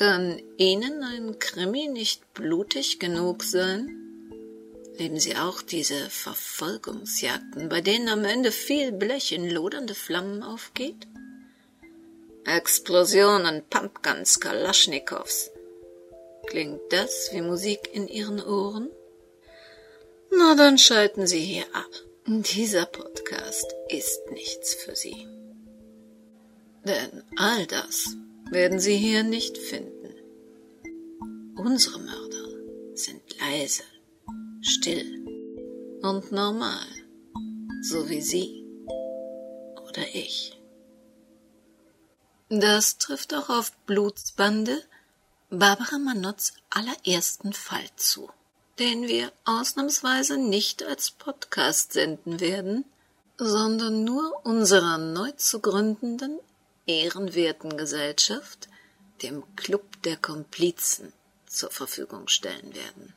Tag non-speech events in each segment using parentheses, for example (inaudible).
Kann Ihnen ein Krimi nicht blutig genug sein? Lieben Sie auch diese Verfolgungsjagden, bei denen am Ende viel Blech in lodernde Flammen aufgeht? Explosionen, Pumpguns, Kalaschnikows. Klingt das wie Musik in Ihren Ohren? Na, dann schalten Sie hier ab. Dieser Podcast ist nichts für Sie. Denn all das werden Sie hier nicht finden. Unsere Mörder sind leise, still und normal, so wie Sie oder ich. Das trifft auch auf Blutsbande Barbara Manotts allerersten Fall zu, den wir ausnahmsweise nicht als Podcast senden werden, sondern nur unserer neu zu gründenden ehrenwerten Gesellschaft, dem Club der Komplizen, zur Verfügung stellen werden.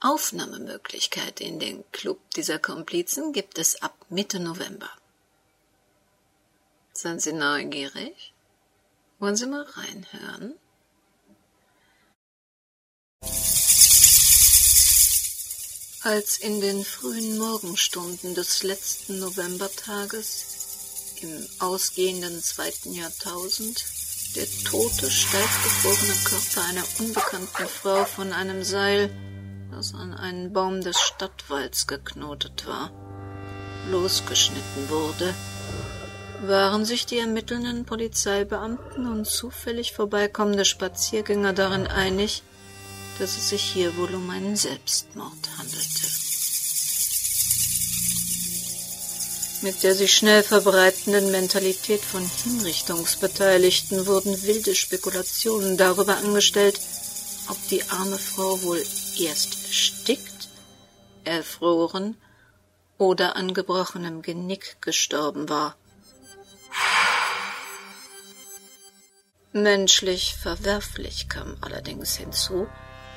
Aufnahmemöglichkeit in den Club dieser Komplizen gibt es ab Mitte November. Sind Sie neugierig? Wollen Sie mal reinhören? Als in den frühen Morgenstunden des letzten Novembertages im ausgehenden zweiten Jahrtausend der tote, steif gefrorene Körper einer unbekannten Frau von einem Seil, das an einen Baum des Stadtwalds geknotet war, losgeschnitten wurde, waren sich die ermittelnden Polizeibeamten und zufällig vorbeikommende Spaziergänger darin einig, dass es sich hier wohl um einen Selbstmord handelte. Mit der sich schnell verbreitenden Mentalität von Hinrichtungsbeteiligten wurden wilde Spekulationen darüber angestellt, ob die arme Frau wohl erst erstickt, erfroren oder an gebrochenem Genick gestorben war. Menschlich verwerflich kam allerdings hinzu,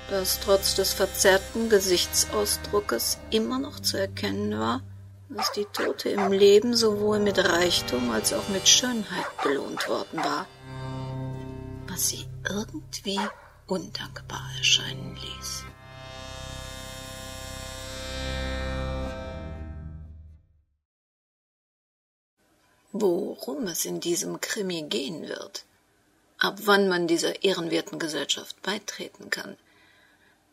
dass trotz des verzerrten Gesichtsausdruckes immer noch zu erkennen war, dass die Tote im Leben sowohl mit Reichtum als auch mit Schönheit belohnt worden war, was sie irgendwie undankbar erscheinen ließ. Worum es in diesem Krimi gehen wird, ab wann man dieser ehrenwerten Gesellschaft beitreten kann,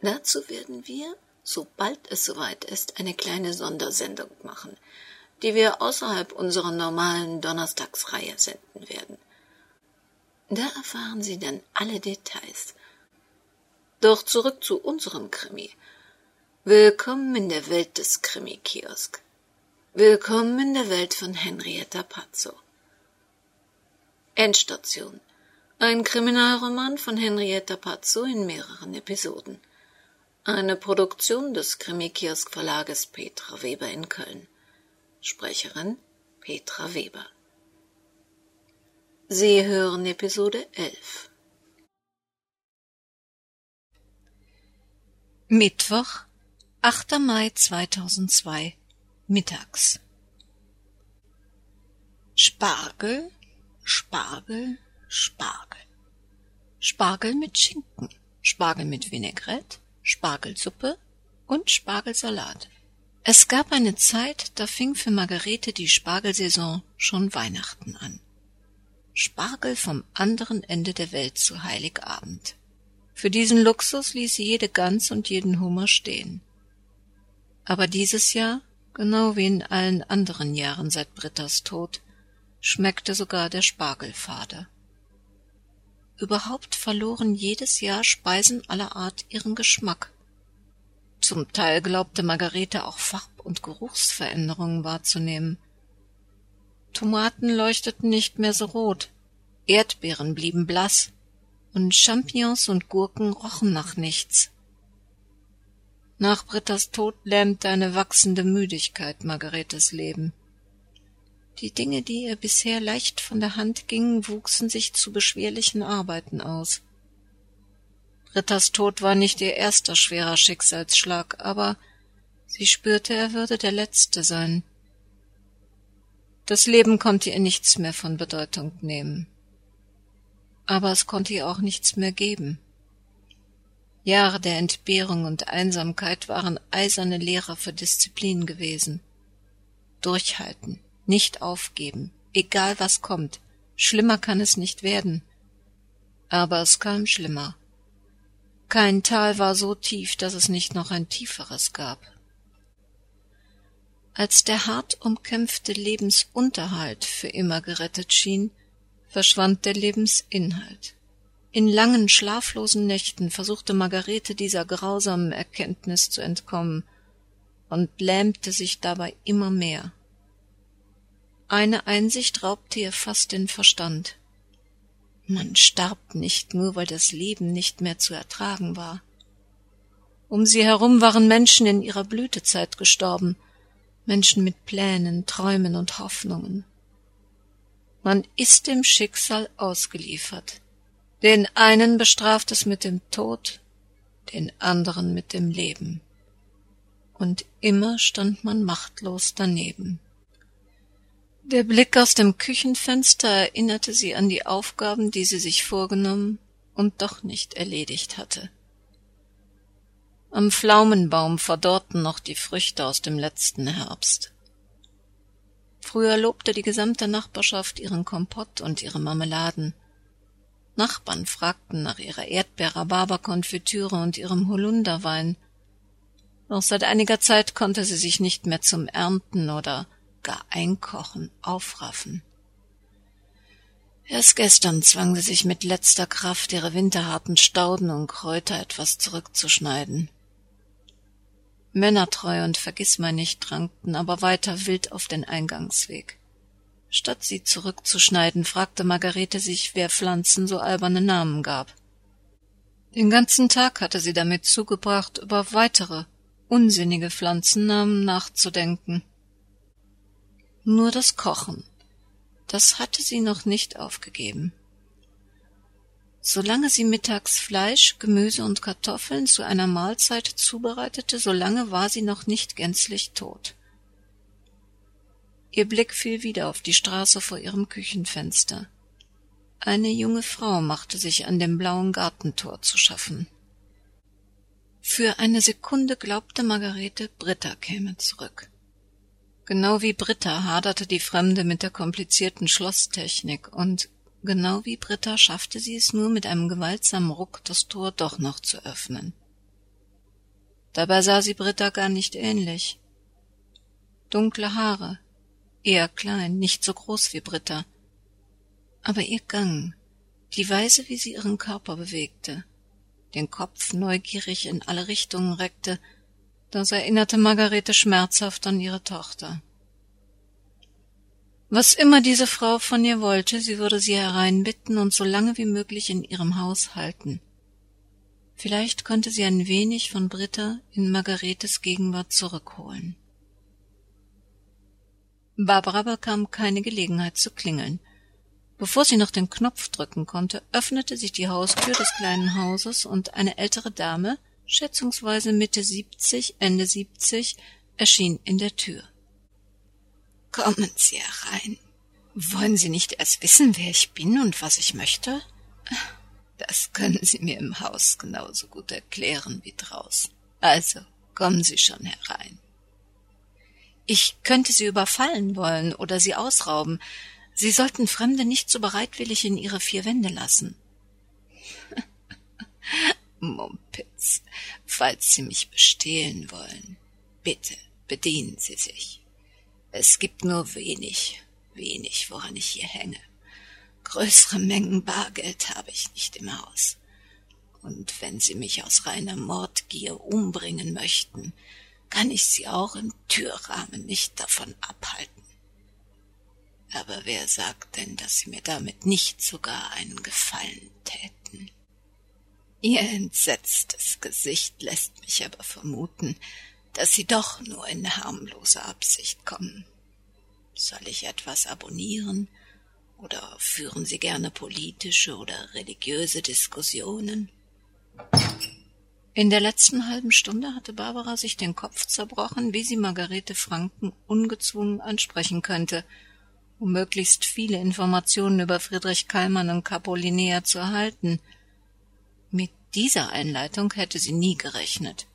dazu werden wir, sobald es soweit ist, eine kleine Sondersendung machen, die wir außerhalb unserer normalen Donnerstagsreihe senden werden. Da erfahren Sie dann alle Details. Doch zurück zu unserem Krimi. Willkommen in der Welt des Krimi-Kiosk. Willkommen in der Welt von Henrietta Pazzo. Endstation. Ein Kriminalroman von Henrietta Pazzo in mehreren Episoden. Eine Produktion des Krimi-Kiosk Verlages Petra Weber in Köln. Sprecherin Petra Weber. Sie hören Episode 11. Mittwoch, 8. Mai 2002, mittags. Spargel, Spargel, Spargel. Spargel mit Schinken, Spargel mit Vinaigrette, Spargelsuppe und Spargelsalat. Es gab eine Zeit, da fing für Margarete die Spargelsaison schon Weihnachten an. Spargel vom anderen Ende der Welt zu Heiligabend. Für diesen Luxus ließ sie jede Gans und jeden Hummer stehen. Aber dieses Jahr, genau wie in allen anderen Jahren seit Brittas Tod, schmeckte sogar der Spargel fade. Überhaupt verloren jedes Jahr Speisen aller Art ihren Geschmack. Zum Teil glaubte Margarete auch Farb- und Geruchsveränderungen wahrzunehmen. Tomaten leuchteten nicht mehr so rot, Erdbeeren blieben blass, und Champignons und Gurken rochen nach nichts. Nach Brittas Tod lähmte eine wachsende Müdigkeit Margaretes Leben. Die Dinge, die ihr bisher leicht von der Hand gingen, wuchsen sich zu beschwerlichen Arbeiten aus. Rittas Tod war nicht ihr erster schwerer Schicksalsschlag, aber sie spürte, er würde der letzte sein. Das Leben konnte ihr nichts mehr von Bedeutung nehmen. aber es konnte ihr auch nichts mehr geben. Jahre der Entbehrung und Einsamkeit waren eiserne Lehrer für Disziplin gewesen. Durchhalten, nicht aufgeben, egal was kommt, schlimmer kann es nicht werden. Aber es kam schlimmer. Kein Tal war so tief, dass es nicht noch ein tieferes gab. Als der hart umkämpfte Lebensunterhalt für immer gerettet schien, verschwand der Lebensinhalt. In langen, schlaflosen Nächten versuchte Margarete dieser grausamen Erkenntnis zu entkommen und lähmte sich dabei immer mehr. Eine Einsicht raubte ihr fast den Verstand. Man starb nicht nur, weil das Leben nicht mehr zu ertragen war. Um sie herum waren Menschen in ihrer Blütezeit gestorben, Menschen mit Plänen, Träumen und Hoffnungen. Man ist dem Schicksal ausgeliefert. Den einen bestraft es mit dem Tod, den anderen mit dem Leben. Und immer stand man machtlos daneben. Der Blick aus dem Küchenfenster erinnerte sie an die Aufgaben, die sie sich vorgenommen und doch nicht erledigt hatte. Am Pflaumenbaum verdorrten noch die Früchte aus dem letzten Herbst. Früher lobte die gesamte Nachbarschaft ihren Kompott und ihre Marmeladen, Nachbarn fragten nach ihrer Erdbeer-Rhabarber-Konfitüre und ihrem Holunderwein. Doch seit einiger Zeit konnte sie sich nicht mehr zum Ernten oder gar Einkochen aufraffen. Erst gestern zwang sie sich mit letzter Kraft, ihre winterharten Stauden und Kräuter etwas zurückzuschneiden. Männertreu und Vergissmeinnicht trankten aber weiter wild auf den Eingangsweg. Statt sie zurückzuschneiden, fragte Margarete sich, wer Pflanzen so alberne Namen gab. Den ganzen Tag hatte sie damit zugebracht, über weitere, unsinnige Pflanzennamen nachzudenken. Nur das Kochen, das hatte sie noch nicht aufgegeben. Solange sie mittags Fleisch, Gemüse und Kartoffeln zu einer Mahlzeit zubereitete, solange war sie noch nicht gänzlich tot. Ihr Blick fiel wieder auf die Straße vor ihrem Küchenfenster. Eine junge Frau machte sich an dem blauen Gartentor zu schaffen. Für eine Sekunde glaubte Margarete, Britta käme zurück. Genau wie Britta haderte die Fremde mit der komplizierten Schlosstechnik und genau wie Britta schaffte sie es nur mit einem gewaltsamen Ruck, das Tor doch noch zu öffnen. Dabei sah sie Britta gar nicht ähnlich. Dunkle Haare, eher klein, nicht so groß wie Britta. Aber ihr Gang, die Weise, wie sie ihren Körper bewegte, den Kopf neugierig in alle Richtungen reckte, das erinnerte Margarete schmerzhaft an ihre Tochter. Was immer diese Frau von ihr wollte, sie würde sie hereinbitten und so lange wie möglich in ihrem Haus halten. Vielleicht konnte sie ein wenig von Britta in Margaretes Gegenwart zurückholen. Barbara bekam keine Gelegenheit zu klingeln. Bevor sie noch den Knopf drücken konnte, öffnete sich die Haustür des kleinen Hauses und eine ältere Dame, schätzungsweise Mitte siebzig, Ende siebzig, erschien in der Tür. Kommen Sie herein. Wollen Sie nicht erst wissen, wer ich bin und was ich möchte? Das können Sie mir im Haus genauso gut erklären wie draußen. Also kommen Sie schon herein. Ich könnte Sie überfallen wollen oder Sie ausrauben. Sie sollten Fremde nicht so bereitwillig in Ihre vier Wände lassen. Mumpitz, falls Sie mich bestehlen wollen, bitte bedienen Sie sich. Es gibt nur wenig, wenig, woran ich hier hänge. Größere Mengen Bargeld habe ich nicht im Haus. Und wenn Sie mich aus reiner Mordgier umbringen möchten, kann ich sie auch im Türrahmen nicht davon abhalten. Aber wer sagt denn, dass sie mir damit nicht sogar einen Gefallen täten? Ihr entsetztes Gesicht lässt mich aber vermuten, dass sie doch nur in harmloser Absicht kommen. Soll ich etwas abonnieren? Oder führen Sie gerne politische oder religiöse Diskussionen? In der letzten halben Stunde hatte Barbara sich den Kopf zerbrochen, wie sie Margarete Franken ungezwungen ansprechen könnte, um möglichst viele Informationen über Friedrich Kallmann und Capolinea zu erhalten. Mit dieser Einleitung hätte sie nie gerechnet.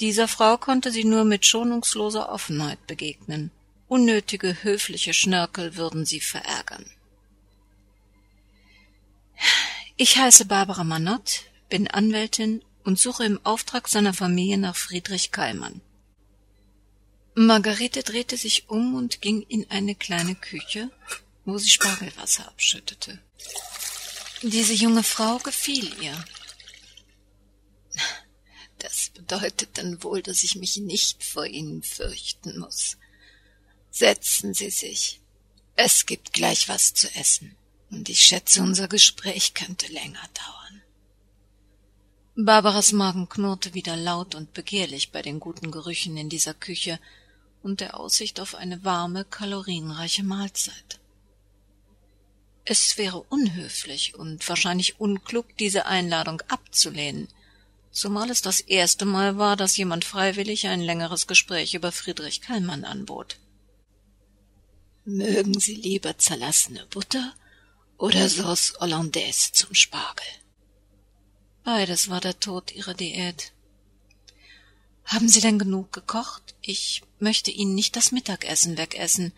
Dieser Frau konnte sie nur mit schonungsloser Offenheit begegnen. Unnötige höfliche Schnörkel würden sie verärgern. Ich heiße Barbara Manott, bin Anwältin und suche im Auftrag seiner Familie nach Friedrich Kallmann. Margarete drehte sich um und ging in eine kleine Küche, wo sie Spargelwasser abschüttete. Diese junge Frau gefiel ihr. Das bedeutet dann wohl, dass ich mich nicht vor Ihnen fürchten muss. Setzen Sie sich. Es gibt gleich was zu essen, und ich schätze, unser Gespräch könnte länger dauern. Barbaras Magen knurrte wieder laut und begehrlich bei den guten Gerüchen in dieser Küche, und der Aussicht auf eine warme, kalorienreiche Mahlzeit. Es wäre unhöflich und wahrscheinlich unklug, diese Einladung abzulehnen, zumal es das erste Mal war, dass jemand freiwillig ein längeres Gespräch über Friedrich Kallmann anbot. Mögen Sie lieber zerlassene Butter oder Sauce Hollandaise zum Spargel? Beides war der Tod Ihrer Diät. Haben Sie denn genug gekocht? Ich möchte Ihnen nicht das Mittagessen wegessen.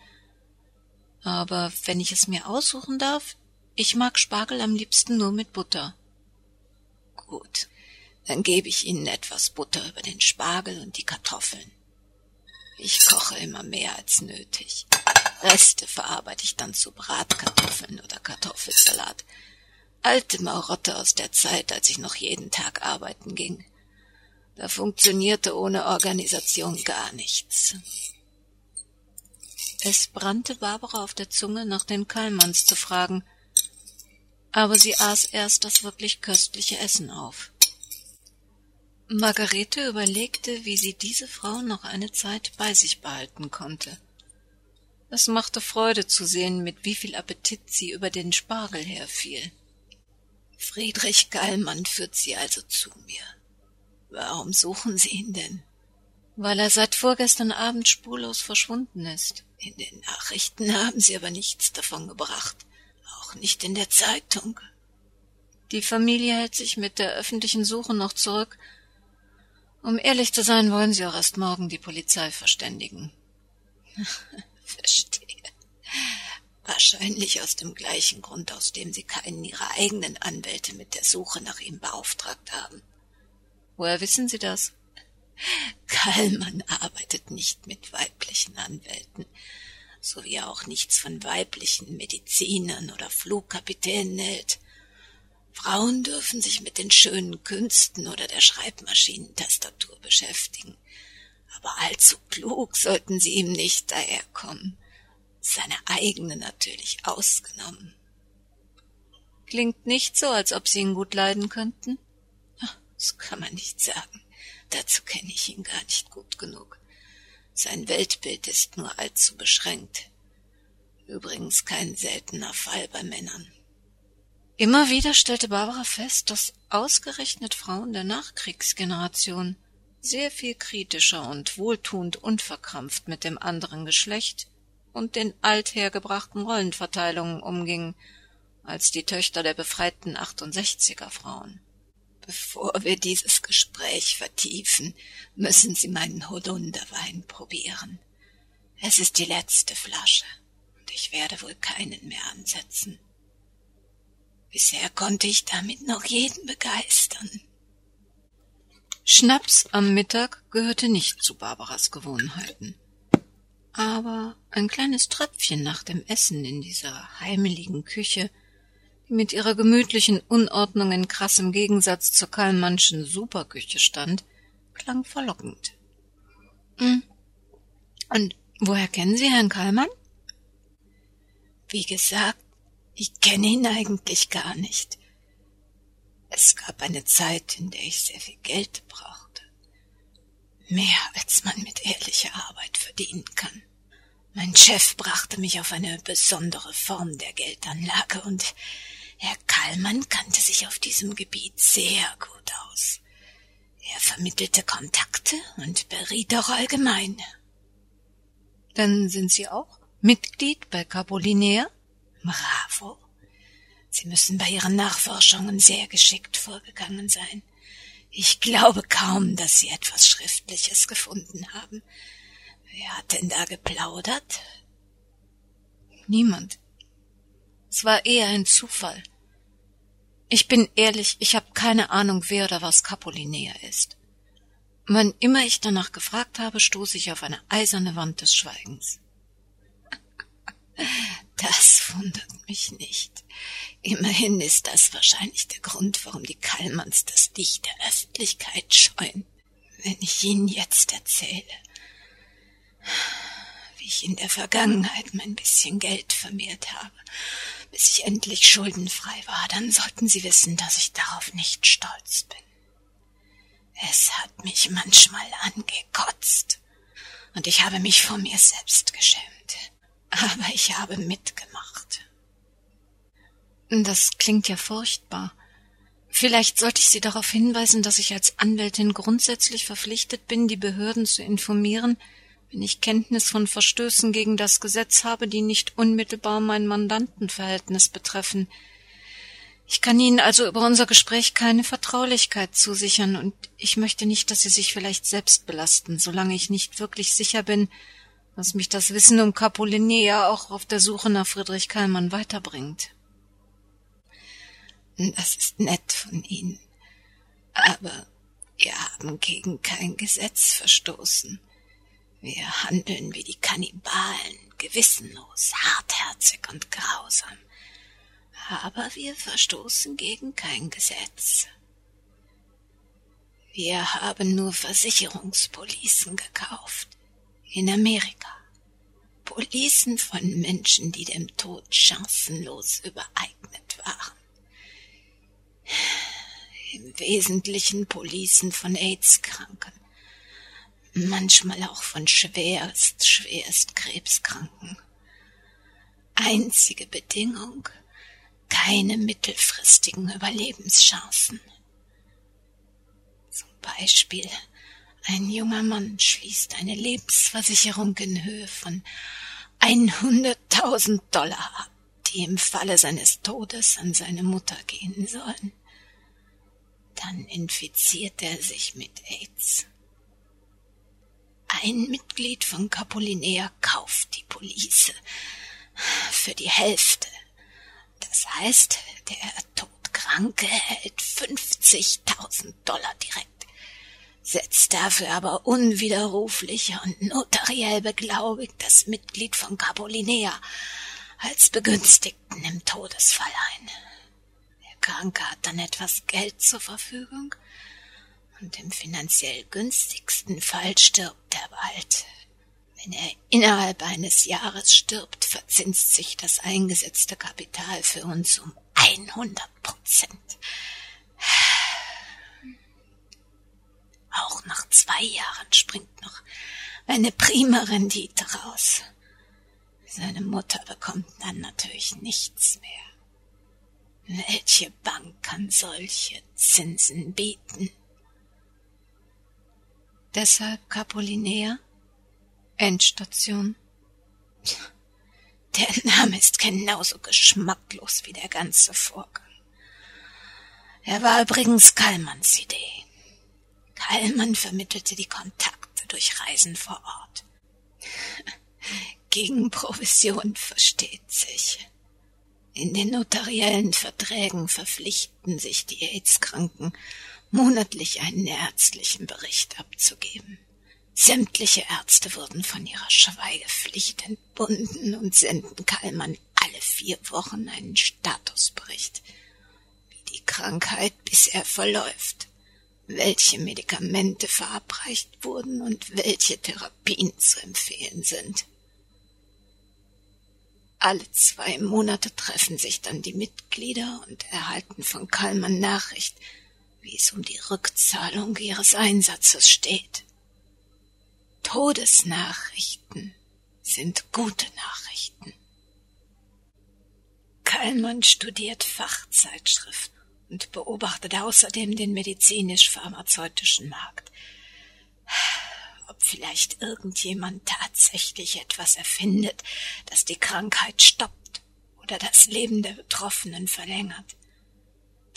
Aber wenn ich es mir aussuchen darf, ich mag Spargel am liebsten nur mit Butter. Gut, dann gebe ich Ihnen etwas Butter über den Spargel und die Kartoffeln. Ich koche immer mehr als nötig. Reste verarbeite ich dann zu Bratkartoffeln oder Kartoffelsalat. Alte Marotte aus der Zeit, als ich noch jeden Tag arbeiten ging. Da funktionierte ohne Organisation gar nichts. Es brannte Barbara auf der Zunge, nach den Kallmanns zu fragen, aber sie aß erst das wirklich köstliche Essen auf. Margarete überlegte, wie sie diese Frau noch eine Zeit bei sich behalten konnte. Es machte Freude zu sehen, mit wie viel Appetit sie über den Spargel herfiel. Friedrich Gallmann führt sie also zu mir. Warum suchen Sie ihn denn? Weil er seit vorgestern Abend spurlos verschwunden ist. In den Nachrichten haben Sie aber nichts davon gebracht. Auch nicht in der Zeitung. Die Familie hält sich mit der öffentlichen Suche noch zurück. Um ehrlich zu sein, wollen Sie auch erst morgen die Polizei verständigen. (laughs) Verstehe. Wahrscheinlich aus dem gleichen Grund, aus dem Sie keinen Ihrer eigenen Anwälte mit der Suche nach ihm beauftragt haben. Woher wissen Sie das? Kallmann arbeitet nicht mit weiblichen Anwälten, so wie er auch nichts von weiblichen Medizinern oder Flugkapitänen hält. Frauen dürfen sich mit den schönen Künsten oder der Schreibmaschinentastatur beschäftigen, aber allzu klug sollten sie ihm nicht daherkommen, seine eigene natürlich ausgenommen. Klingt nicht so, als ob Sie ihn gut leiden könnten. Das kann man nicht sagen. Dazu kenne ich ihn gar nicht gut genug. Sein Weltbild ist nur allzu beschränkt. Übrigens kein seltener Fall bei Männern. Immer wieder stellte Barbara fest, dass ausgerechnet Frauen der Nachkriegsgeneration sehr viel kritischer und wohltuend unverkrampft mit dem anderen Geschlecht und den althergebrachten Rollenverteilungen umgingen, als die Töchter der befreiten 68er Frauen. Bevor wir dieses Gespräch vertiefen, müssen Sie meinen Holunderwein probieren. Es ist die letzte Flasche, und ich werde wohl keinen mehr ansetzen. Bisher konnte ich damit noch jeden begeistern. Schnaps am Mittag gehörte nicht zu Barbaras Gewohnheiten. Aber ein kleines Tröpfchen nach dem Essen in dieser heimeligen Küche die mit ihrer gemütlichen Unordnung in krassem Gegensatz zur Kallmannschen Superküche stand, klang verlockend. Hm. Und woher kennen Sie Herrn Kallmann? Wie gesagt, ich kenne ihn eigentlich gar nicht. Es gab eine Zeit, in der ich sehr viel Geld brauchte. Mehr als man mit ehrlicher Arbeit verdienen kann. Mein Chef brachte mich auf eine besondere Form der Geldanlage und Herr Kallmann kannte sich auf diesem Gebiet sehr gut aus. Er vermittelte Kontakte und beriet auch allgemein. Dann sind Sie auch Mitglied bei Capolinea? Bravo. Sie müssen bei Ihren Nachforschungen sehr geschickt vorgegangen sein. Ich glaube kaum, dass Sie etwas Schriftliches gefunden haben. Wer hat denn da geplaudert? Niemand. Es war eher ein Zufall. Ich bin ehrlich, ich habe keine Ahnung, wer oder was Capolinea ist. Wann immer ich danach gefragt habe, stoße ich auf eine eiserne Wand des Schweigens. Das wundert mich nicht. Immerhin ist das wahrscheinlich der Grund, warum die Kallmanns das Licht der Öffentlichkeit scheuen. Wenn ich Ihnen jetzt erzähle, wie ich in der Vergangenheit mein bisschen Geld vermehrt habe, bis ich endlich schuldenfrei war, dann sollten Sie wissen, dass ich darauf nicht stolz bin. Es hat mich manchmal angekotzt, und ich habe mich vor mir selbst geschämt. Aber ich habe mitgemacht. Das klingt ja furchtbar. Vielleicht sollte ich Sie darauf hinweisen, dass ich als Anwältin grundsätzlich verpflichtet bin, die Behörden zu informieren, wenn ich Kenntnis von Verstößen gegen das Gesetz habe, die nicht unmittelbar mein Mandantenverhältnis betreffen. Ich kann Ihnen also über unser Gespräch keine Vertraulichkeit zusichern, und ich möchte nicht, dass Sie sich vielleicht selbst belasten, solange ich nicht wirklich sicher bin, was mich das Wissen um Capolinea auch auf der Suche nach Friedrich Kallmann weiterbringt. Das ist nett von Ihnen, aber wir haben gegen kein Gesetz verstoßen. Wir handeln wie die Kannibalen, gewissenlos, hartherzig und grausam. Aber wir verstoßen gegen kein Gesetz. Wir haben nur Versicherungspolicen gekauft in Amerika. Policen von Menschen, die dem Tod chancenlos übereignet waren. Im Wesentlichen Policen von AIDS-Kranken, manchmal auch von schwerst, schwerst Krebskranken. Einzige Bedingung, keine mittelfristigen Überlebenschancen. Zum Beispiel ein junger Mann schließt eine Lebensversicherung in Höhe von 100.000 Dollar ab, die im Falle seines Todes an seine Mutter gehen sollen. Dann infiziert er sich mit AIDS. Ein Mitglied von Capolinea kauft die Police für die Hälfte. Das heißt, der Todkranke erhält 50.000 Dollar direkt setzt dafür aber unwiderruflich und notariell beglaubigt das Mitglied von Capolinea als Begünstigten im Todesfall ein. Der Kranke hat dann etwas Geld zur Verfügung und im finanziell günstigsten Fall stirbt er bald. Wenn er innerhalb eines Jahres stirbt, verzinst sich das eingesetzte Kapital für uns um 100 Prozent. Auch nach zwei Jahren springt noch eine prima Rendite raus. Seine Mutter bekommt dann natürlich nichts mehr. Welche Bank kann solche Zinsen bieten? Deshalb Capolinea? Endstation. Der Name ist genauso geschmacklos wie der ganze Vorgang. Er war übrigens Kallmanns Idee. Kallmann vermittelte die Kontakte durch Reisen vor Ort. Gegen Provision versteht sich. In den notariellen Verträgen verpflichten sich die AIDS-Kranken, monatlich einen ärztlichen Bericht abzugeben. Sämtliche Ärzte wurden von ihrer Schweigepflicht entbunden und senden Kallmann alle vier Wochen einen Statusbericht, wie die Krankheit bisher verläuft welche Medikamente verabreicht wurden und welche Therapien zu empfehlen sind. Alle zwei Monate treffen sich dann die Mitglieder und erhalten von Kallmann Nachricht, wie es um die Rückzahlung ihres Einsatzes steht. Todesnachrichten sind gute Nachrichten. Kallmann studiert Fachzeitschriften und beobachtete außerdem den medizinisch-pharmazeutischen Markt. ob vielleicht irgendjemand tatsächlich etwas erfindet, das die Krankheit stoppt oder das Leben der Betroffenen verlängert.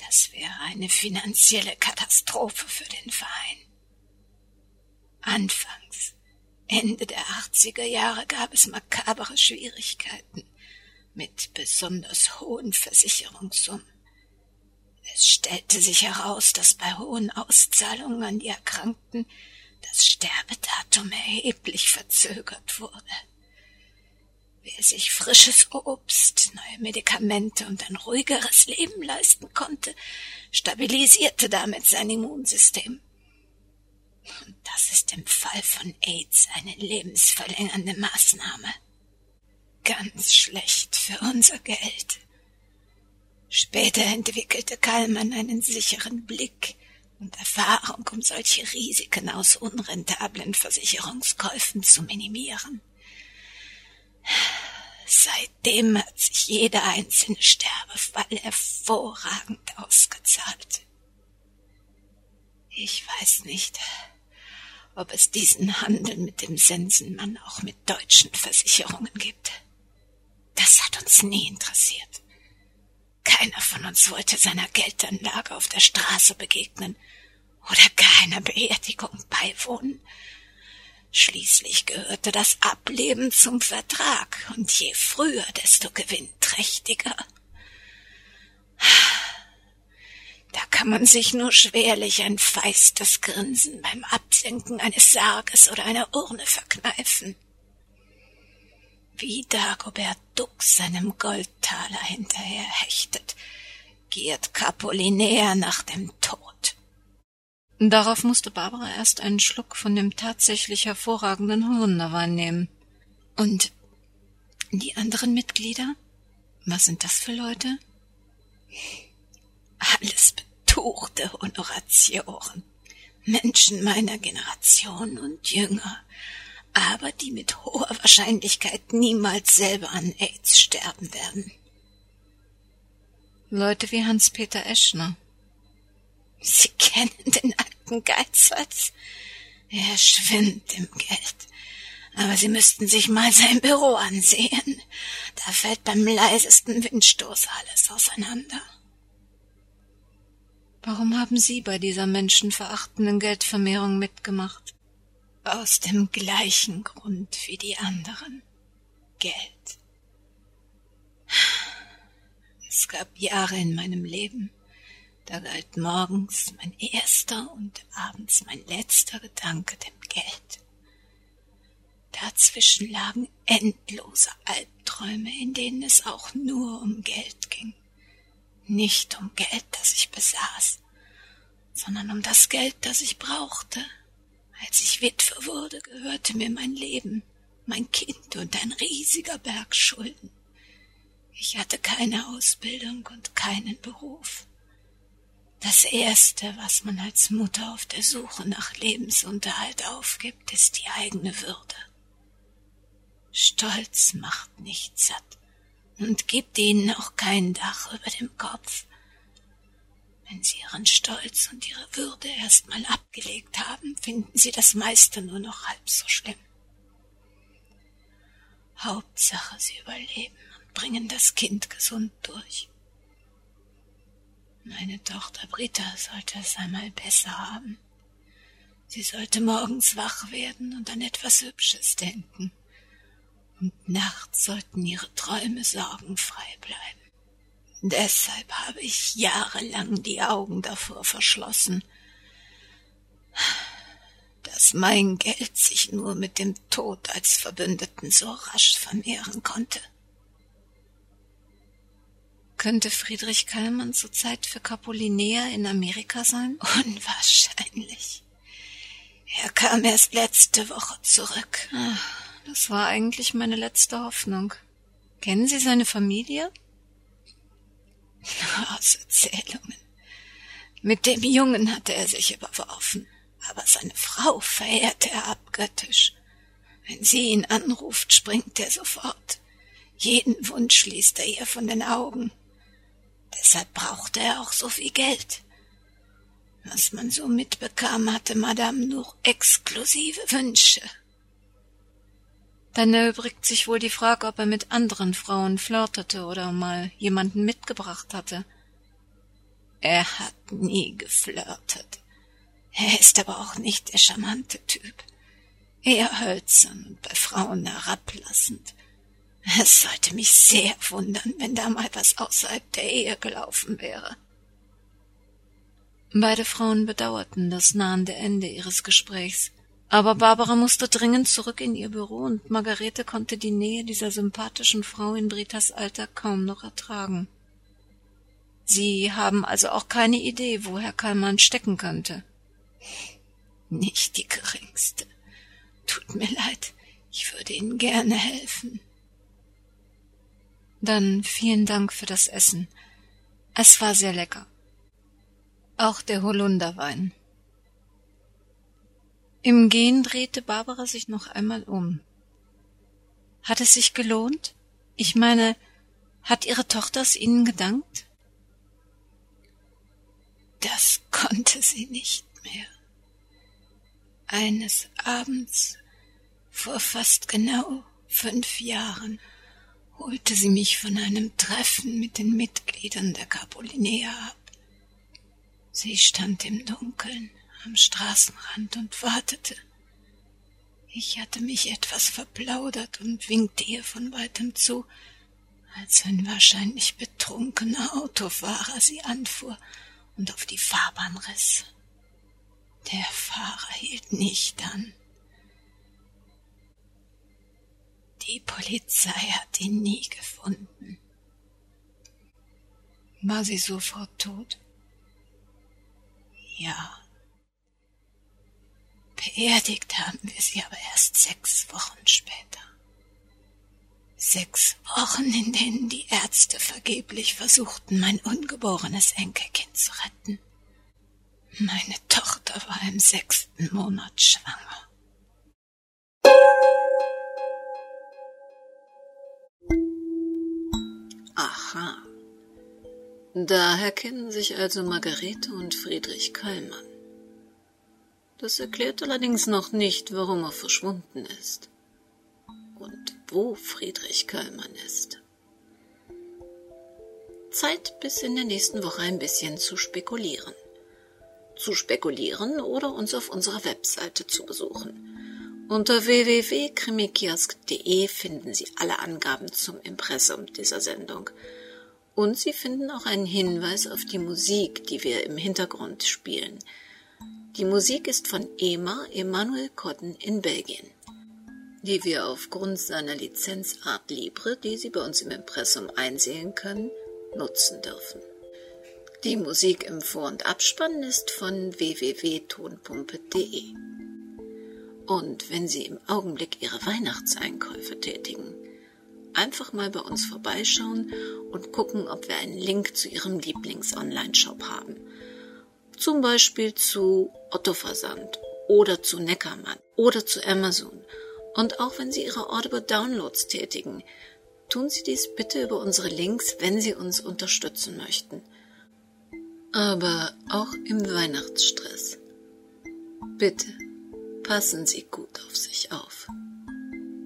Das wäre eine finanzielle Katastrophe für den Verein. Anfangs, Ende der 80er Jahre gab es makabere Schwierigkeiten mit besonders hohen Versicherungssummen. Es stellte sich heraus, dass bei hohen Auszahlungen an die Erkrankten das Sterbedatum erheblich verzögert wurde. Wer sich frisches Obst, neue Medikamente und ein ruhigeres Leben leisten konnte, stabilisierte damit sein Immunsystem. Und das ist im Fall von AIDS eine lebensverlängernde Maßnahme. Ganz schlecht für unser Geld. Später entwickelte Kallmann einen sicheren Blick und Erfahrung, um solche Risiken aus unrentablen Versicherungskäufen zu minimieren. Seitdem hat sich jeder einzelne Sterbefall hervorragend ausgezahlt. Ich weiß nicht, ob es diesen Handel mit dem Sensenmann auch mit deutschen Versicherungen gibt. Das hat uns nie interessiert. Keiner von uns wollte seiner Geldanlage auf der Straße begegnen oder keiner Beerdigung beiwohnen. Schließlich gehörte das Ableben zum Vertrag, und je früher, desto gewinnträchtiger. Da kann man sich nur schwerlich ein feistes Grinsen beim Absenken eines Sarges oder einer Urne verkneifen. Wie Dagobert Duck seinem Goldtaler hinterher hechtet, giert Capolinär nach dem Tod. Darauf musste Barbara erst einen Schluck von dem tatsächlich hervorragenden Holunderwein nehmen. Und die anderen Mitglieder? Was sind das für Leute? Alles betuchte Honoratioren. Menschen meiner Generation und jünger, aber die mit hoher Wahrscheinlichkeit niemals selber an AIDS sterben werden. Leute wie Hans-Peter Eschner, Sie kennen den alten Geizhals? Er schwimmt im Geld. Aber Sie müssten sich mal sein Büro ansehen. Da fällt beim leisesten Windstoß alles auseinander. Warum haben Sie bei dieser menschenverachtenden Geldvermehrung mitgemacht? Aus dem gleichen Grund wie die anderen. Geld. Es gab Jahre in meinem Leben, da galt morgens mein erster und abends mein letzter Gedanke dem Geld. Dazwischen lagen endlose Albträume, in denen es auch nur um Geld ging. Nicht um Geld, das ich besaß, sondern um das Geld, das ich brauchte. Als ich Witwe wurde, gehörte mir mein Leben, mein Kind und ein riesiger Berg Schulden. Ich hatte keine Ausbildung und keinen Beruf. Das Erste, was man als Mutter auf der Suche nach Lebensunterhalt aufgibt, ist die eigene Würde. Stolz macht nicht satt und gibt ihnen auch kein Dach über dem Kopf. Wenn sie ihren Stolz und ihre Würde erstmal abgelegt haben, finden sie das meiste nur noch halb so schlimm. Hauptsache, sie überleben und bringen das Kind gesund durch. Meine Tochter Britta sollte es einmal besser haben. Sie sollte morgens wach werden und an etwas Hübsches denken. Und nachts sollten ihre Träume sorgenfrei bleiben. Deshalb habe ich jahrelang die Augen davor verschlossen, dass mein Geld sich nur mit dem Tod als Verbündeten so rasch vermehren konnte. Könnte Friedrich Kallmann zurzeit für Capolinea in Amerika sein? (laughs) Unwahrscheinlich. Er kam erst letzte Woche zurück. Ach, das war eigentlich meine letzte Hoffnung. Kennen Sie seine Familie? (laughs) Aus Erzählungen. Mit dem Jungen hatte er sich überworfen, aber seine Frau verehrte er abgöttisch. Wenn sie ihn anruft, springt er sofort. Jeden Wunsch liest er ihr von den Augen. Deshalb brauchte er auch so viel Geld. Was man so mitbekam, hatte Madame nur exklusive Wünsche. Dann erübrigt sich wohl die Frage, ob er mit anderen Frauen flirtete oder mal jemanden mitgebracht hatte. Er hat nie geflirtet. Er ist aber auch nicht der charmante Typ. Eher hölzern und bei Frauen herablassend. Es sollte mich sehr wundern, wenn da mal was außerhalb der Ehe gelaufen wäre. Beide Frauen bedauerten das nahende Ende ihres Gesprächs. Aber Barbara musste dringend zurück in ihr Büro und Margarete konnte die Nähe dieser sympathischen Frau in Britas Alter kaum noch ertragen. Sie haben also auch keine Idee, wo Herr Kallmann stecken könnte. Nicht die geringste. Tut mir leid, ich würde Ihnen gerne helfen. Dann vielen Dank für das Essen. Es war sehr lecker. Auch der Holunderwein. Im Gehen drehte Barbara sich noch einmal um. Hat es sich gelohnt? Ich meine, hat Ihre Tochter es Ihnen gedankt? Das (laughs) konnte sie nicht mehr. Eines Abends vor fast genau fünf Jahren holte sie mich von einem Treffen mit den Mitgliedern der Capolinea ab. Sie stand im Dunkeln am Straßenrand und wartete. Ich hatte mich etwas verplaudert und winkte ihr von weitem zu, als ein wahrscheinlich betrunkener Autofahrer sie anfuhr und auf die Fahrbahn riss. Der Fahrer hielt nicht an. Die Polizei hat ihn nie gefunden. War sie sofort tot? Ja. Beerdigt haben wir sie aber erst sechs Wochen später. Sechs Wochen, in denen die Ärzte vergeblich versuchten, mein ungeborenes Enkelkind zu retten. Meine Tochter war im sechsten Monat schwanger. Aha. Daher kennen sich also Margarete und Friedrich Kallmann. Das erklärt allerdings noch nicht, warum er verschwunden ist und wo Friedrich Kallmann ist. Zeit bis in der nächsten Woche ein bisschen zu spekulieren. Zu spekulieren oder uns auf unserer Webseite zu besuchen. Unter www.krimikiosk.de finden Sie alle Angaben zum Impressum dieser Sendung – und Sie finden auch einen Hinweis auf die Musik, die wir im Hintergrund spielen. Die Musik ist von Ema Emanuel Cotton in Belgien, die wir aufgrund seiner Lizenz Art Libre, die Sie bei uns im Impressum einsehen können, nutzen dürfen. Die Musik im Vor- und Abspann ist von www.tonpumpe.de. Und wenn Sie im Augenblick Ihre Weihnachtseinkäufe tätigen, einfach mal bei uns vorbeischauen und gucken, ob wir einen Link zu Ihrem Lieblings-Online-Shop haben. Zum Beispiel zu Otto Versand oder zu Neckermann oder zu Amazon. Und auch wenn Sie Ihre Audible Downloads tätigen, tun Sie dies bitte über unsere Links, wenn Sie uns unterstützen möchten. Aber auch im Weihnachtsstress. Bitte passen Sie gut auf sich auf.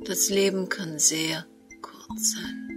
Das Leben kann sehr, Sein.